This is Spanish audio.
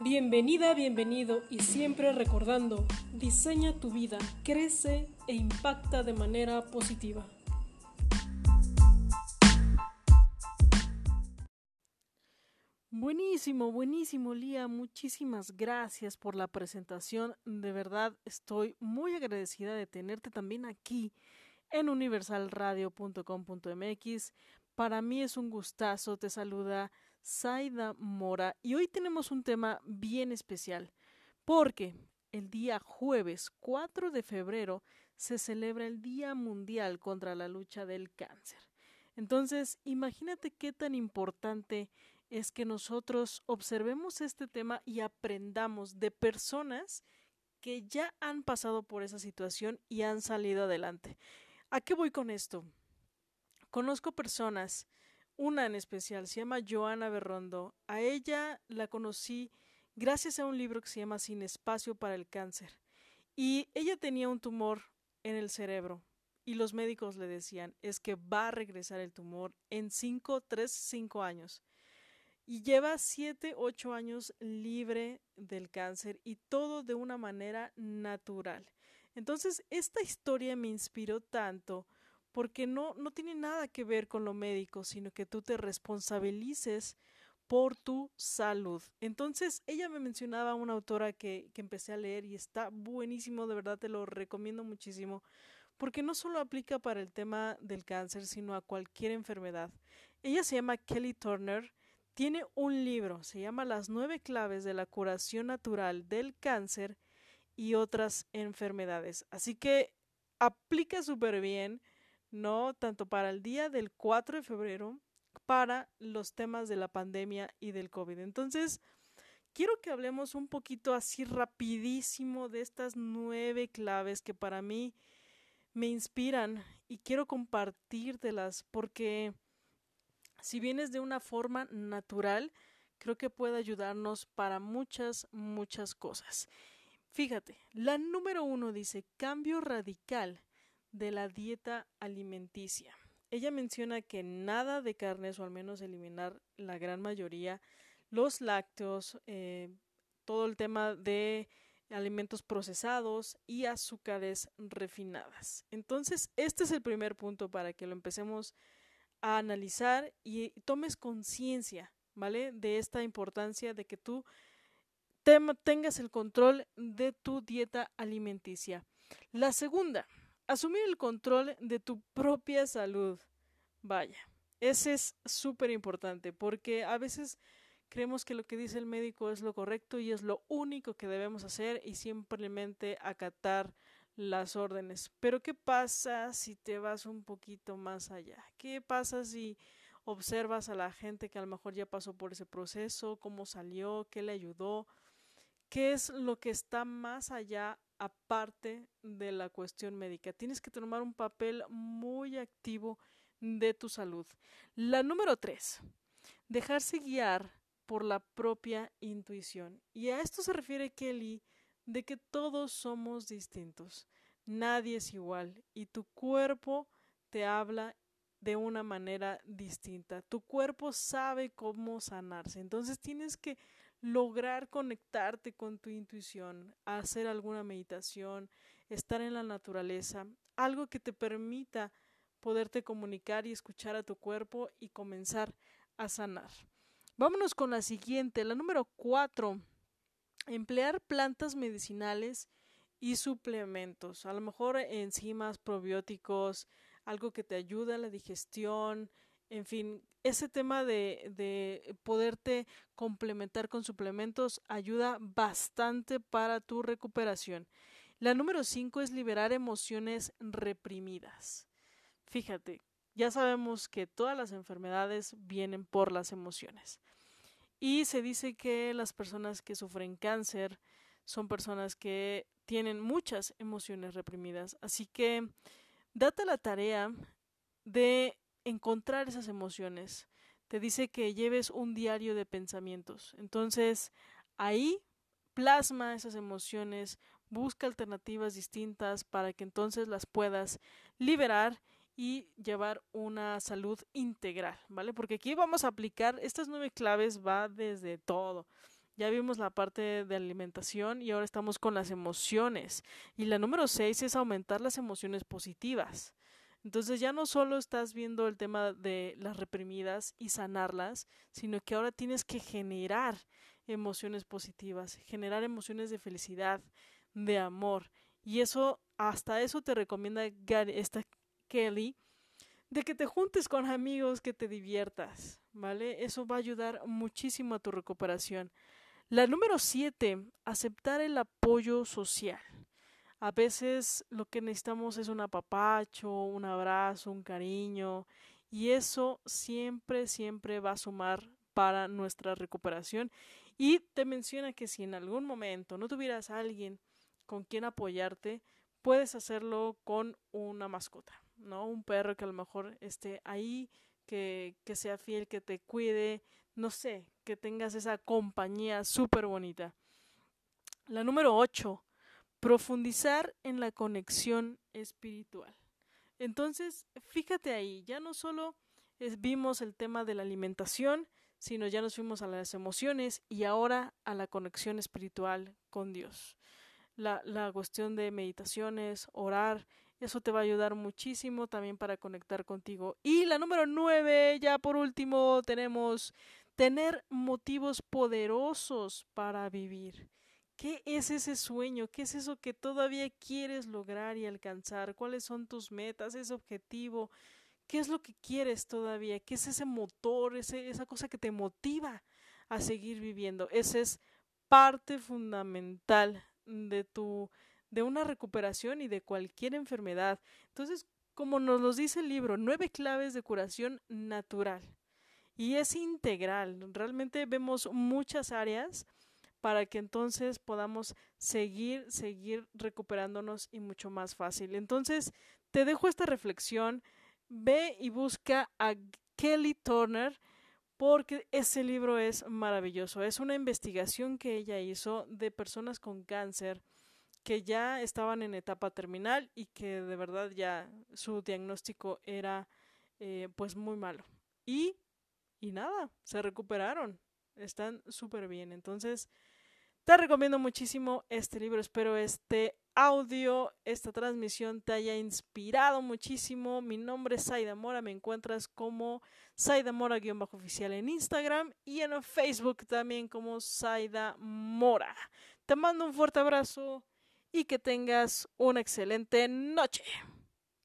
Bienvenida, bienvenido y siempre recordando, diseña tu vida, crece e impacta de manera positiva. Buenísimo, buenísimo, Lía. Muchísimas gracias por la presentación. De verdad, estoy muy agradecida de tenerte también aquí en universalradio.com.mx. Para mí es un gustazo. Te saluda Saida Mora y hoy tenemos un tema bien especial porque el día jueves 4 de febrero se celebra el Día Mundial contra la lucha del cáncer. Entonces, imagínate qué tan importante es que nosotros observemos este tema y aprendamos de personas que ya han pasado por esa situación y han salido adelante. ¿A qué voy con esto? Conozco personas una en especial, se llama Joana Berrondo. A ella la conocí gracias a un libro que se llama Sin espacio para el cáncer. Y ella tenía un tumor en el cerebro y los médicos le decían es que va a regresar el tumor en 5, 3, 5 años. Y lleva 7, 8 años libre del cáncer y todo de una manera natural. Entonces, esta historia me inspiró tanto porque no, no tiene nada que ver con lo médico, sino que tú te responsabilices por tu salud. Entonces, ella me mencionaba una autora que, que empecé a leer y está buenísimo, de verdad te lo recomiendo muchísimo, porque no solo aplica para el tema del cáncer, sino a cualquier enfermedad. Ella se llama Kelly Turner, tiene un libro, se llama Las nueve claves de la curación natural del cáncer y otras enfermedades. Así que aplica súper bien ¿no? Tanto para el día del 4 de febrero, para los temas de la pandemia y del COVID. Entonces, quiero que hablemos un poquito así rapidísimo de estas nueve claves que para mí me inspiran y quiero compartírtelas porque si vienes de una forma natural, creo que puede ayudarnos para muchas, muchas cosas. Fíjate, la número uno dice cambio radical de la dieta alimenticia. Ella menciona que nada de carnes, o al menos eliminar la gran mayoría, los lácteos, eh, todo el tema de alimentos procesados y azúcares refinadas. Entonces, este es el primer punto para que lo empecemos a analizar y tomes conciencia, ¿vale? De esta importancia de que tú tengas el control de tu dieta alimenticia. La segunda, asumir el control de tu propia salud. Vaya, ese es súper importante porque a veces creemos que lo que dice el médico es lo correcto y es lo único que debemos hacer y simplemente acatar las órdenes. Pero ¿qué pasa si te vas un poquito más allá? ¿Qué pasa si observas a la gente que a lo mejor ya pasó por ese proceso, cómo salió, qué le ayudó? ¿Qué es lo que está más allá aparte de la cuestión médica. Tienes que tomar un papel muy activo de tu salud. La número tres, dejarse guiar por la propia intuición. Y a esto se refiere Kelly de que todos somos distintos. Nadie es igual y tu cuerpo te habla de una manera distinta. Tu cuerpo sabe cómo sanarse. Entonces tienes que lograr conectarte con tu intuición, hacer alguna meditación, estar en la naturaleza, algo que te permita poderte comunicar y escuchar a tu cuerpo y comenzar a sanar. Vámonos con la siguiente, la número cuatro. Emplear plantas medicinales y suplementos, a lo mejor enzimas, probióticos, algo que te ayude a la digestión, en fin, ese tema de, de poderte complementar con suplementos ayuda bastante para tu recuperación. La número cinco es liberar emociones reprimidas. Fíjate, ya sabemos que todas las enfermedades vienen por las emociones. Y se dice que las personas que sufren cáncer son personas que tienen muchas emociones reprimidas. Así que date la tarea de encontrar esas emociones. Te dice que lleves un diario de pensamientos. Entonces, ahí plasma esas emociones, busca alternativas distintas para que entonces las puedas liberar y llevar una salud integral, ¿vale? Porque aquí vamos a aplicar estas nueve claves, va desde todo, Ya vimos la parte de alimentación y ahora estamos con las emociones. Y la número seis es aumentar las emociones positivas. Entonces ya no solo estás viendo el tema de las reprimidas y sanarlas, sino que ahora tienes que generar emociones positivas, generar emociones de felicidad, de amor. Y eso, hasta eso te recomienda esta Kelly, de que te juntes con amigos, que te diviertas, ¿vale? Eso va a ayudar muchísimo a tu recuperación. La número siete, aceptar el apoyo social. A veces lo que necesitamos es un apapacho, un abrazo, un cariño, y eso siempre, siempre va a sumar para nuestra recuperación. Y te menciona que si en algún momento no tuvieras a alguien con quien apoyarte, puedes hacerlo con una mascota, ¿no? Un perro que a lo mejor esté ahí, que, que sea fiel, que te cuide, no sé, que tengas esa compañía súper bonita. La número 8, profundizar en la conexión espiritual. Entonces, fíjate ahí, ya no solo vimos el tema de la alimentación, sino ya nos fuimos a las emociones y ahora a la conexión espiritual con Dios. La, la cuestión de meditaciones, orar, eso te va a ayudar muchísimo también para conectar contigo. Y la número nueve, ya por último, tenemos tener motivos poderosos para vivir. ¿Qué es ese sueño? ¿Qué es eso que todavía quieres lograr y alcanzar? ¿Cuáles son tus metas, ese objetivo? ¿Qué es lo que quieres todavía? ¿Qué es ese motor, ese, esa cosa que te motiva a seguir viviendo? Esa es parte fundamental de tu de una recuperación y de cualquier enfermedad. Entonces, como nos lo dice el libro, nueve claves de curación natural y es integral. Realmente vemos muchas áreas para que entonces podamos seguir, seguir recuperándonos y mucho más fácil. Entonces, te dejo esta reflexión. Ve y busca a Kelly Turner porque ese libro es maravilloso. Es una investigación que ella hizo de personas con cáncer que ya estaban en etapa terminal y que de verdad ya su diagnóstico era eh, pues muy malo. Y y nada, se recuperaron. Están súper bien. Entonces, te recomiendo muchísimo este libro. Espero este audio, esta transmisión te haya inspirado muchísimo. Mi nombre es Saida Mora. Me encuentras como Saida Mora-oficial en Instagram y en Facebook también como Saida Mora. Te mando un fuerte abrazo y que tengas una excelente noche.